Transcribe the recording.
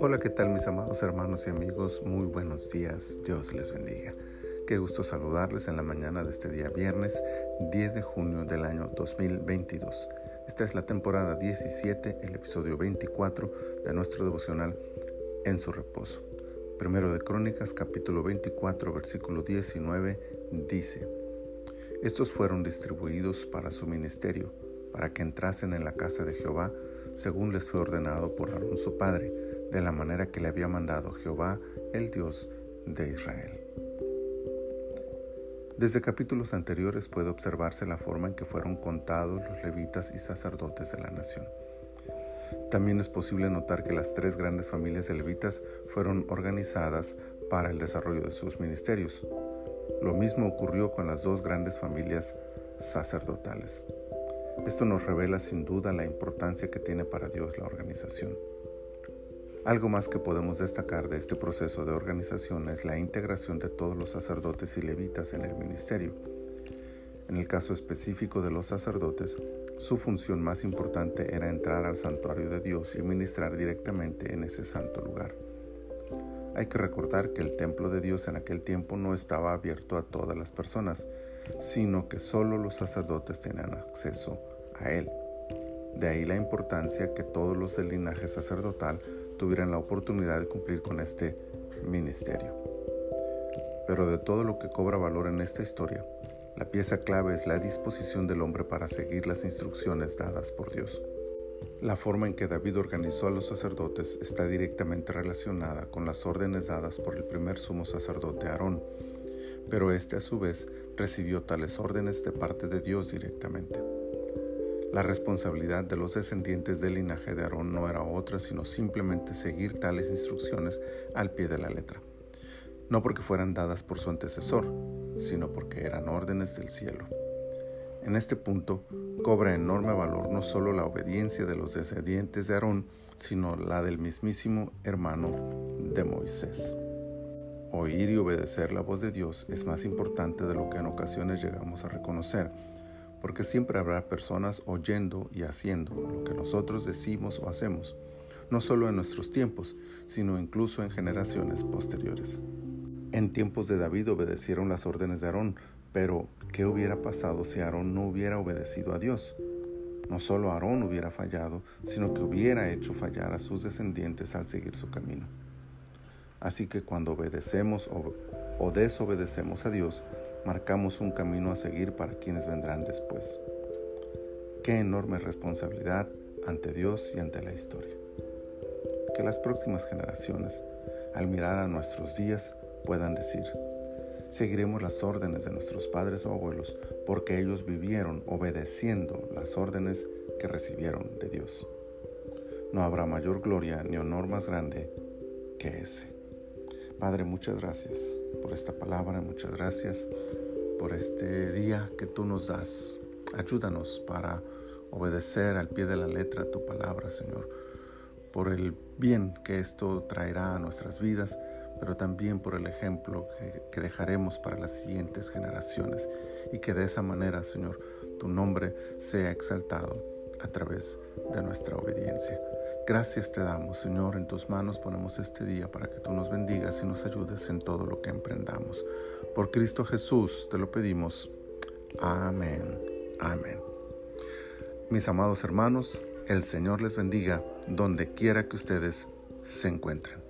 Hola, ¿qué tal mis amados hermanos y amigos? Muy buenos días, Dios les bendiga. Qué gusto saludarles en la mañana de este día viernes 10 de junio del año 2022. Esta es la temporada 17, el episodio 24 de nuestro devocional En su reposo. Primero de Crónicas capítulo 24 versículo 19 dice, Estos fueron distribuidos para su ministerio, para que entrasen en la casa de Jehová, según les fue ordenado por Aarón su padre, de la manera que le había mandado Jehová, el Dios de Israel. Desde capítulos anteriores puede observarse la forma en que fueron contados los levitas y sacerdotes de la nación. También es posible notar que las tres grandes familias de levitas fueron organizadas para el desarrollo de sus ministerios. Lo mismo ocurrió con las dos grandes familias sacerdotales. Esto nos revela sin duda la importancia que tiene para Dios la organización. Algo más que podemos destacar de este proceso de organización es la integración de todos los sacerdotes y levitas en el ministerio. En el caso específico de los sacerdotes, su función más importante era entrar al santuario de Dios y ministrar directamente en ese santo lugar. Hay que recordar que el templo de Dios en aquel tiempo no estaba abierto a todas las personas, sino que solo los sacerdotes tenían acceso a él. De ahí la importancia que todos los del linaje sacerdotal tuvieran la oportunidad de cumplir con este ministerio. Pero de todo lo que cobra valor en esta historia, la pieza clave es la disposición del hombre para seguir las instrucciones dadas por Dios. La forma en que David organizó a los sacerdotes está directamente relacionada con las órdenes dadas por el primer sumo sacerdote Aarón, pero éste a su vez recibió tales órdenes de parte de Dios directamente. La responsabilidad de los descendientes del linaje de Aarón no era otra sino simplemente seguir tales instrucciones al pie de la letra, no porque fueran dadas por su antecesor, sino porque eran órdenes del cielo. En este punto cobra enorme valor no solo la obediencia de los descendientes de Aarón, sino la del mismísimo hermano de Moisés. Oír y obedecer la voz de Dios es más importante de lo que en ocasiones llegamos a reconocer porque siempre habrá personas oyendo y haciendo lo que nosotros decimos o hacemos, no solo en nuestros tiempos, sino incluso en generaciones posteriores. En tiempos de David obedecieron las órdenes de Aarón, pero ¿qué hubiera pasado si Aarón no hubiera obedecido a Dios? No solo Aarón hubiera fallado, sino que hubiera hecho fallar a sus descendientes al seguir su camino. Así que cuando obedecemos o, desobedecemos a Dios, marcamos un camino a seguir para quienes vendrán después. Qué enorme responsabilidad ante Dios y ante la historia. Que las próximas generaciones, al mirar a nuestros días, puedan decir, seguiremos las órdenes de nuestros padres o abuelos porque ellos vivieron obedeciendo las órdenes que recibieron de Dios. No habrá mayor gloria ni honor más grande que ese. Padre, muchas gracias por esta palabra, muchas gracias por este día que tú nos das. Ayúdanos para obedecer al pie de la letra tu palabra, Señor, por el bien que esto traerá a nuestras vidas, pero también por el ejemplo que, dejaremos para las siguientes generaciones y que de esa manera, Señor, tu nombre sea exaltado a través de nuestra obediencia. Gracias te damos, Señor, en tus manos ponemos este día para que tú nos bendigas y nos ayudes en todo lo que emprendamos. Por Cristo Jesús te lo pedimos. Amén. Amén. Mis amados hermanos, el Señor les bendiga donde quiera que ustedes se encuentren.